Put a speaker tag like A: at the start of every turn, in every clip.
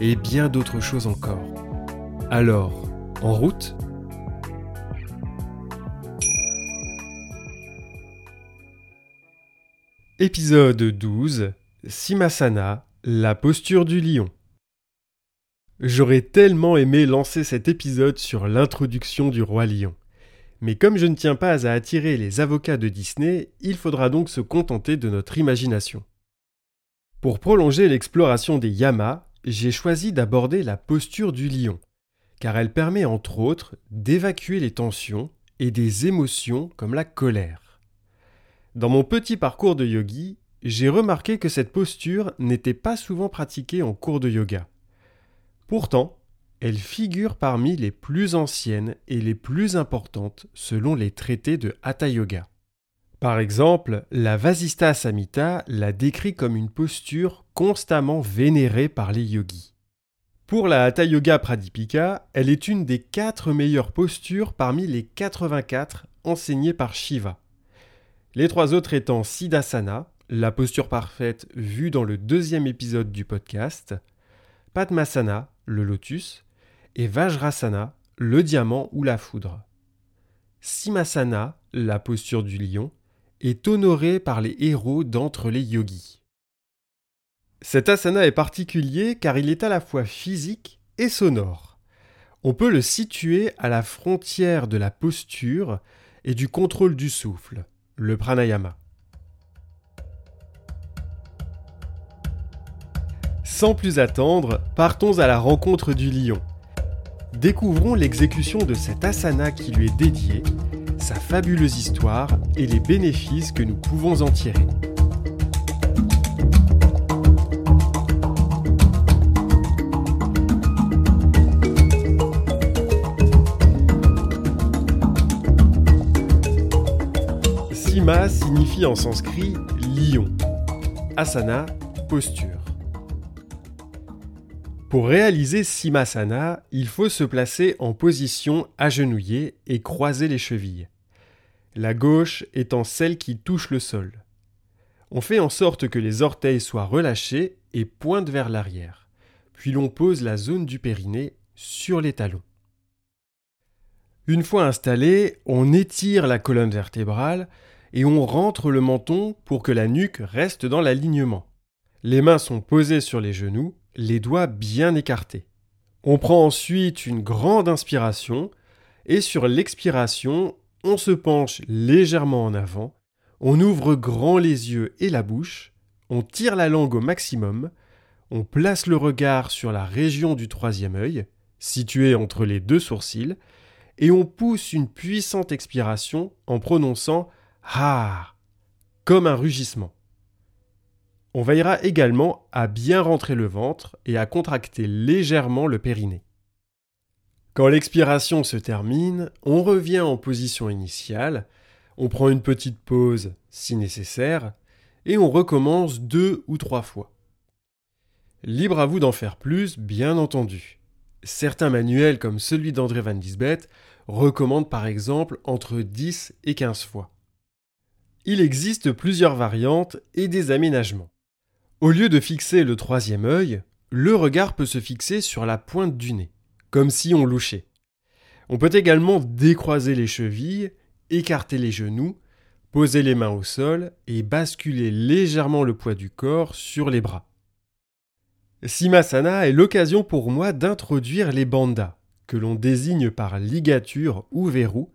A: et bien d'autres choses encore. Alors, en route? Épisode 12 Simasana, la posture du lion. J'aurais tellement aimé lancer cet épisode sur l'introduction du roi lion. Mais comme je ne tiens pas à attirer les avocats de Disney, il faudra donc se contenter de notre imagination. Pour prolonger l'exploration des yamas, j'ai choisi d'aborder la posture du lion, car elle permet entre autres d'évacuer les tensions et des émotions comme la colère. Dans mon petit parcours de yogi, j'ai remarqué que cette posture n'était pas souvent pratiquée en cours de yoga. Pourtant, elle figure parmi les plus anciennes et les plus importantes selon les traités de Hatha Yoga. Par exemple, la Vasista Samhita la décrit comme une posture constamment vénérée par les yogis. Pour la Hatha Yoga Pradipika, elle est une des quatre meilleures postures parmi les 84 enseignées par Shiva. Les trois autres étant Siddhasana, la posture parfaite vue dans le deuxième épisode du podcast, Padmasana, le lotus, et Vajrasana, le diamant ou la foudre. Simasana, la posture du lion, est honorée par les héros d'entre les yogis. Cet asana est particulier car il est à la fois physique et sonore. On peut le situer à la frontière de la posture et du contrôle du souffle, le pranayama. Sans plus attendre, partons à la rencontre du lion. Découvrons l'exécution de cet asana qui lui est dédié, sa fabuleuse histoire et les bénéfices que nous pouvons en tirer. Signifie en sanskrit lion. Asana, posture. Pour réaliser Simasana, il faut se placer en position agenouillée et croiser les chevilles. La gauche étant celle qui touche le sol. On fait en sorte que les orteils soient relâchés et pointent vers l'arrière. Puis l'on pose la zone du périnée sur les talons. Une fois installé, on étire la colonne vertébrale et on rentre le menton pour que la nuque reste dans l'alignement. Les mains sont posées sur les genoux les doigts bien écartés. On prend ensuite une grande inspiration et sur l'expiration, on se penche légèrement en avant, on ouvre grand les yeux et la bouche, on tire la langue au maximum, on place le regard sur la région du troisième œil, située entre les deux sourcils, et on pousse une puissante expiration en prononçant Ha comme un rugissement. On veillera également à bien rentrer le ventre et à contracter légèrement le périnée. Quand l'expiration se termine, on revient en position initiale, on prend une petite pause si nécessaire, et on recommence deux ou trois fois. Libre à vous d'en faire plus, bien entendu. Certains manuels comme celui d'André Van Disbeth recommandent par exemple entre 10 et 15 fois. Il existe plusieurs variantes et des aménagements. Au lieu de fixer le troisième œil, le regard peut se fixer sur la pointe du nez, comme si on louchait. On peut également décroiser les chevilles, écarter les genoux, poser les mains au sol et basculer légèrement le poids du corps sur les bras. Simasana est l'occasion pour moi d'introduire les bandas, que l'on désigne par ligature ou verrou,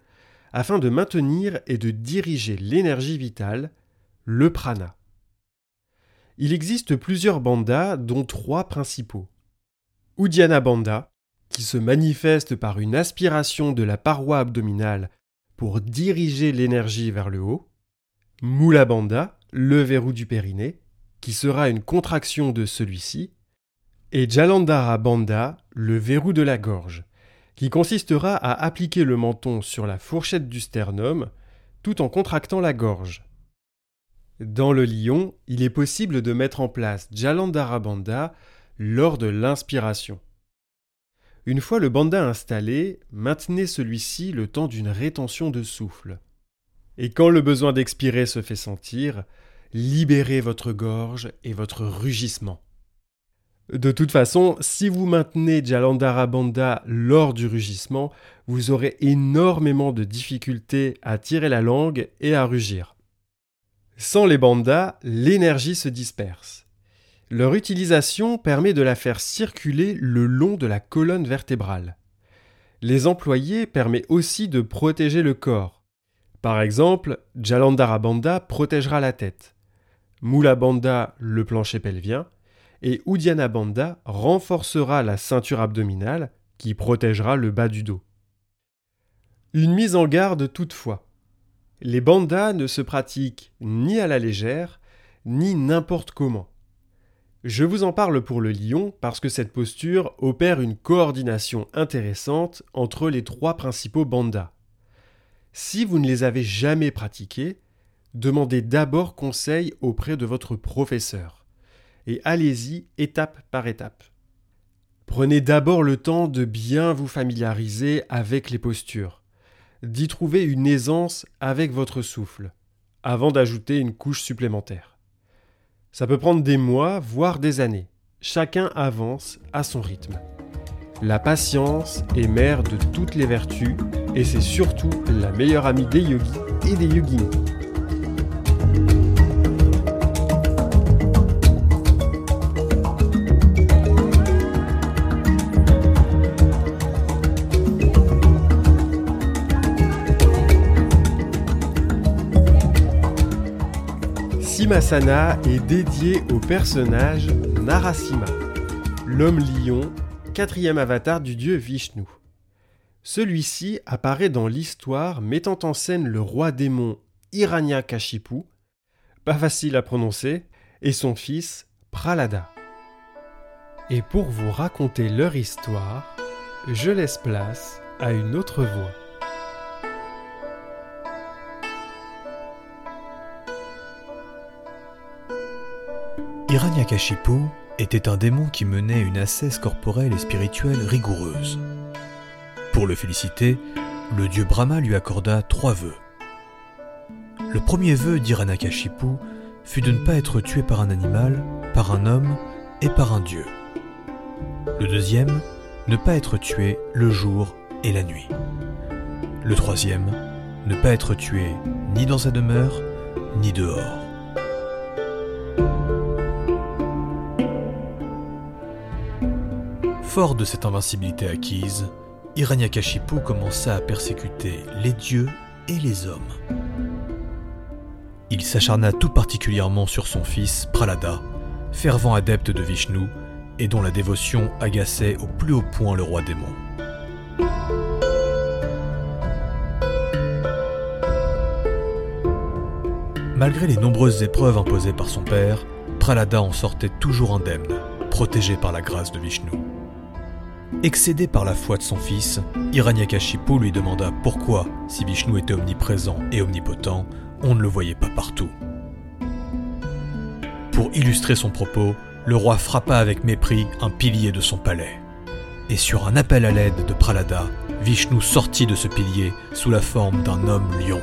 A: afin de maintenir et de diriger l'énergie vitale, le prana. Il existe plusieurs bandas, dont trois principaux. Uddiyana Banda, qui se manifeste par une aspiration de la paroi abdominale pour diriger l'énergie vers le haut. Mula Banda, le verrou du périnée, qui sera une contraction de celui-ci. et Jalandhara Bandha, le verrou de la gorge, qui consistera à appliquer le menton sur la fourchette du sternum tout en contractant la gorge. Dans le lion, il est possible de mettre en place Jalandhara Bandha lors de l'inspiration. Une fois le bandha installé, maintenez celui-ci le temps d'une rétention de souffle. Et quand le besoin d'expirer se fait sentir, libérez votre gorge et votre rugissement. De toute façon, si vous maintenez Jalandhara Bandha lors du rugissement, vous aurez énormément de difficultés à tirer la langue et à rugir. Sans les bandas, l'énergie se disperse. Leur utilisation permet de la faire circuler le long de la colonne vertébrale. Les employer permet aussi de protéger le corps. Par exemple, Jalandhara Bandha protégera la tête. Mula Bandha le plancher pelvien et renforcera la ceinture abdominale qui protégera le bas du dos. Une mise en garde toutefois. Les bandas ne se pratiquent ni à la légère, ni n'importe comment. Je vous en parle pour le lion parce que cette posture opère une coordination intéressante entre les trois principaux bandas. Si vous ne les avez jamais pratiqués, demandez d'abord conseil auprès de votre professeur et allez-y étape par étape. Prenez d'abord le temps de bien vous familiariser avec les postures, d'y trouver une aisance avec votre souffle, avant d'ajouter une couche supplémentaire. Ça peut prendre des mois, voire des années. Chacun avance à son rythme. La patience est mère de toutes les vertus et c'est surtout la meilleure amie des yogis et des yoginis. Simasana est dédié au personnage Narasimha, l'homme lion, quatrième avatar du dieu Vishnu. Celui-ci apparaît dans l'histoire mettant en scène le roi démon Hiranyakashipu, pas facile à prononcer, et son fils Pralada. Et pour vous raconter leur histoire, je laisse place à une autre voix.
B: Hiranyakashipu était un démon qui menait une ascèse corporelle et spirituelle rigoureuse. Pour le féliciter, le dieu Brahma lui accorda trois vœux. Le premier vœu d'Hiranyakashipu fut de ne pas être tué par un animal, par un homme et par un dieu. Le deuxième, ne pas être tué le jour et la nuit. Le troisième, ne pas être tué ni dans sa demeure, ni dehors. Fort de cette invincibilité acquise, Hiranyakashipu commença à persécuter les dieux et les hommes. Il s'acharna tout particulièrement sur son fils Pralada, fervent adepte de Vishnu et dont la dévotion agaçait au plus haut point le roi démon. Malgré les nombreuses épreuves imposées par son père, Pralada en sortait toujours indemne, protégé par la grâce de Vishnu. Excédé par la foi de son fils, Hiranyakashipu lui demanda pourquoi, si Vishnu était omniprésent et omnipotent, on ne le voyait pas partout. Pour illustrer son propos, le roi frappa avec mépris un pilier de son palais. Et sur un appel à l'aide de Pralada, Vishnu sortit de ce pilier sous la forme d'un homme lion.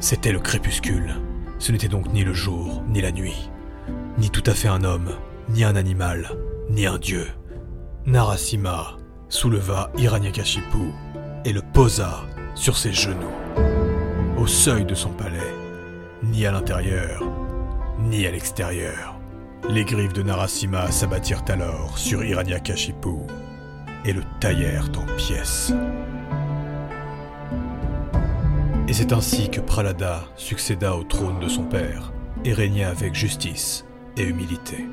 B: C'était le crépuscule. Ce n'était donc ni le jour, ni la nuit, ni tout à fait un homme, ni un animal, ni un dieu. Narasimha souleva Hiranyakashipu et le posa sur ses genoux, au seuil de son palais, ni à l'intérieur, ni à l'extérieur. Les griffes de Narasimha s'abattirent alors sur Hiranyakashipu et le taillèrent en pièces. Et c'est ainsi que Pralada succéda au trône de son père et régna avec justice et humilité.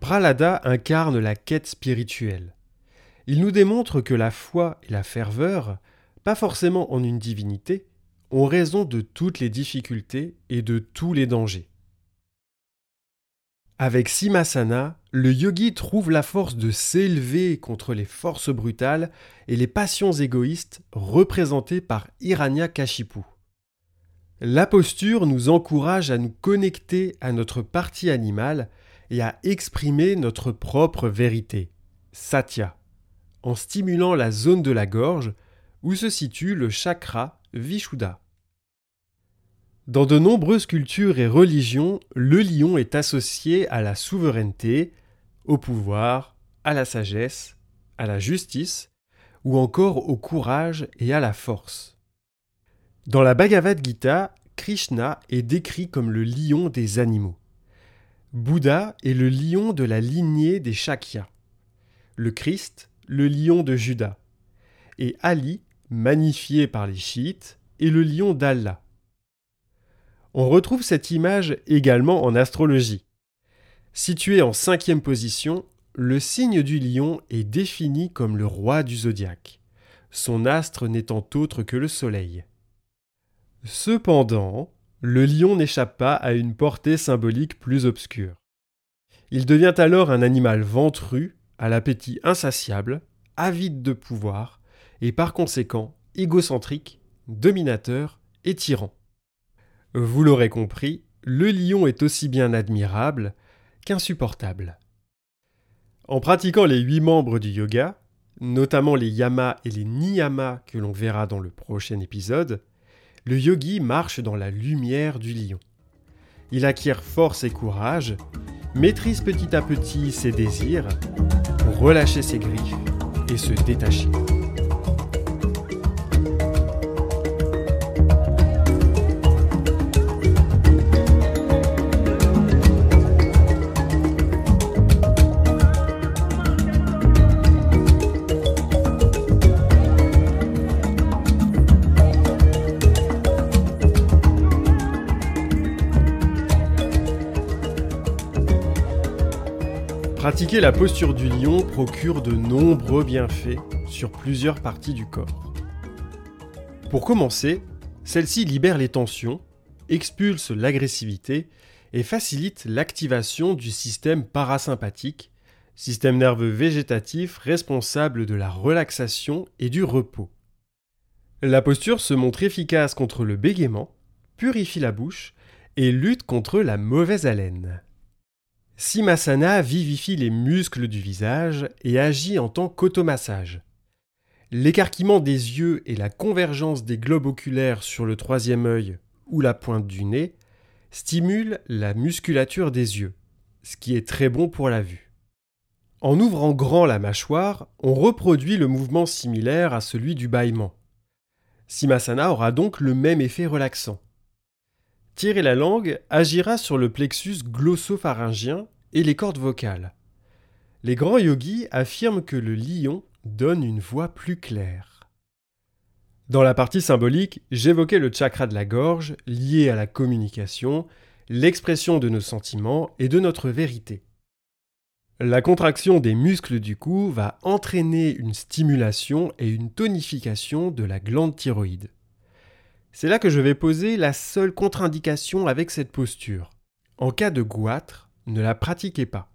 A: Pralada incarne la quête spirituelle. Il nous démontre que la foi et la ferveur, pas forcément en une divinité, ont raison de toutes les difficultés et de tous les dangers. Avec Simasana, le yogi trouve la force de s'élever contre les forces brutales et les passions égoïstes représentées par Kashipu. La posture nous encourage à nous connecter à notre partie animale et à exprimer notre propre vérité, Satya, en stimulant la zone de la gorge où se situe le chakra Vishuddha. Dans de nombreuses cultures et religions, le lion est associé à la souveraineté, au pouvoir, à la sagesse, à la justice, ou encore au courage et à la force. Dans la Bhagavad Gita, Krishna est décrit comme le lion des animaux. Bouddha est le lion de la lignée des Shakya. Le Christ, le lion de Judas. Et Ali, magnifié par les chiites, est le lion d'Allah. On retrouve cette image également en astrologie. Situé en cinquième position, le signe du lion est défini comme le roi du zodiaque, son astre n'étant autre que le soleil. Cependant, le lion n'échappe pas à une portée symbolique plus obscure. Il devient alors un animal ventru, à l'appétit insatiable, avide de pouvoir, et par conséquent égocentrique, dominateur et tyran. Vous l'aurez compris, le lion est aussi bien admirable qu'insupportable. En pratiquant les huit membres du yoga, notamment les yamas et les niyamas que l'on verra dans le prochain épisode, le yogi marche dans la lumière du lion. Il acquiert force et courage, maîtrise petit à petit ses désirs pour relâcher ses griffes et se détacher. Pratiquer la posture du lion procure de nombreux bienfaits sur plusieurs parties du corps. Pour commencer, celle-ci libère les tensions, expulse l'agressivité et facilite l'activation du système parasympathique, système nerveux végétatif responsable de la relaxation et du repos. La posture se montre efficace contre le bégaiement, purifie la bouche et lutte contre la mauvaise haleine. Simasana vivifie les muscles du visage et agit en tant qu'automassage. L'écarquillement des yeux et la convergence des globes oculaires sur le troisième œil ou la pointe du nez stimulent la musculature des yeux, ce qui est très bon pour la vue. En ouvrant grand la mâchoire, on reproduit le mouvement similaire à celui du bâillement. Simasana aura donc le même effet relaxant. Tirer la langue agira sur le plexus glossopharyngien et les cordes vocales. Les grands yogis affirment que le lion donne une voix plus claire. Dans la partie symbolique, j'évoquais le chakra de la gorge lié à la communication, l'expression de nos sentiments et de notre vérité. La contraction des muscles du cou va entraîner une stimulation et une tonification de la glande thyroïde. C'est là que je vais poser la seule contre-indication avec cette posture. En cas de goitre, ne la pratiquez pas.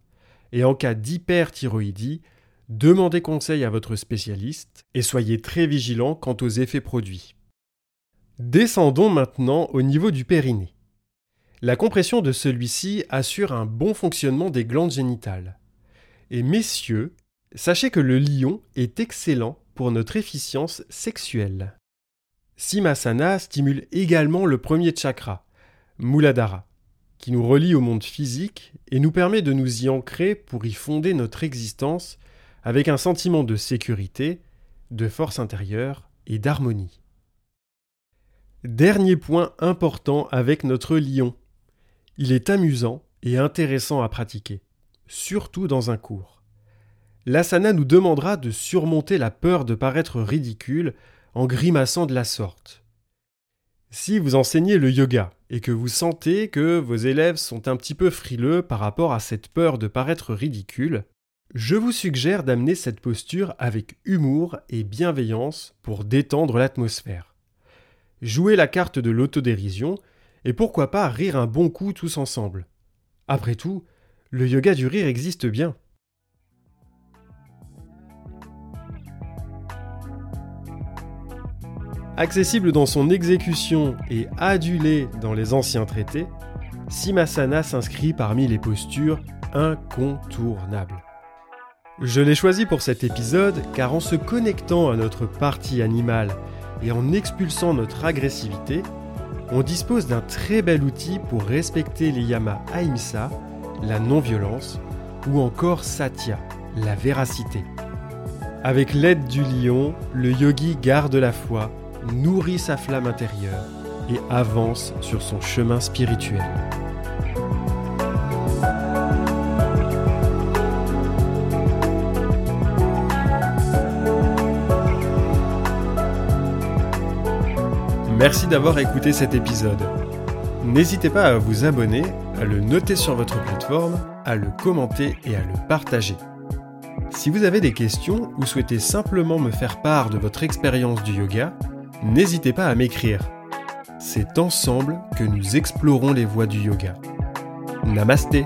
A: Et en cas d'hyperthyroïdie, demandez conseil à votre spécialiste et soyez très vigilant quant aux effets produits. Descendons maintenant au niveau du périnée. La compression de celui-ci assure un bon fonctionnement des glandes génitales. Et messieurs, sachez que le lion est excellent pour notre efficience sexuelle. Simasana stimule également le premier chakra, Muladhara, qui nous relie au monde physique et nous permet de nous y ancrer pour y fonder notre existence avec un sentiment de sécurité, de force intérieure et d'harmonie. Dernier point important avec notre lion. Il est amusant et intéressant à pratiquer, surtout dans un cours. L'asana nous demandera de surmonter la peur de paraître ridicule en grimaçant de la sorte. Si vous enseignez le yoga et que vous sentez que vos élèves sont un petit peu frileux par rapport à cette peur de paraître ridicule, je vous suggère d'amener cette posture avec humour et bienveillance pour détendre l'atmosphère. Jouez la carte de l'autodérision et pourquoi pas rire un bon coup tous ensemble. Après tout, le yoga du rire existe bien. Accessible dans son exécution et adulé dans les anciens traités, Simasana s'inscrit parmi les postures incontournables. Je l'ai choisi pour cet épisode car en se connectant à notre partie animale et en expulsant notre agressivité, on dispose d'un très bel outil pour respecter les yamas ahimsa, la non-violence, ou encore satya, la véracité. Avec l'aide du lion, le yogi garde la foi nourrit sa flamme intérieure et avance sur son chemin spirituel. Merci d'avoir écouté cet épisode. N'hésitez pas à vous abonner, à le noter sur votre plateforme, à le commenter et à le partager. Si vous avez des questions ou souhaitez simplement me faire part de votre expérience du yoga, n'hésitez pas à m'écrire. C'est ensemble que nous explorons les voies du yoga. Namasté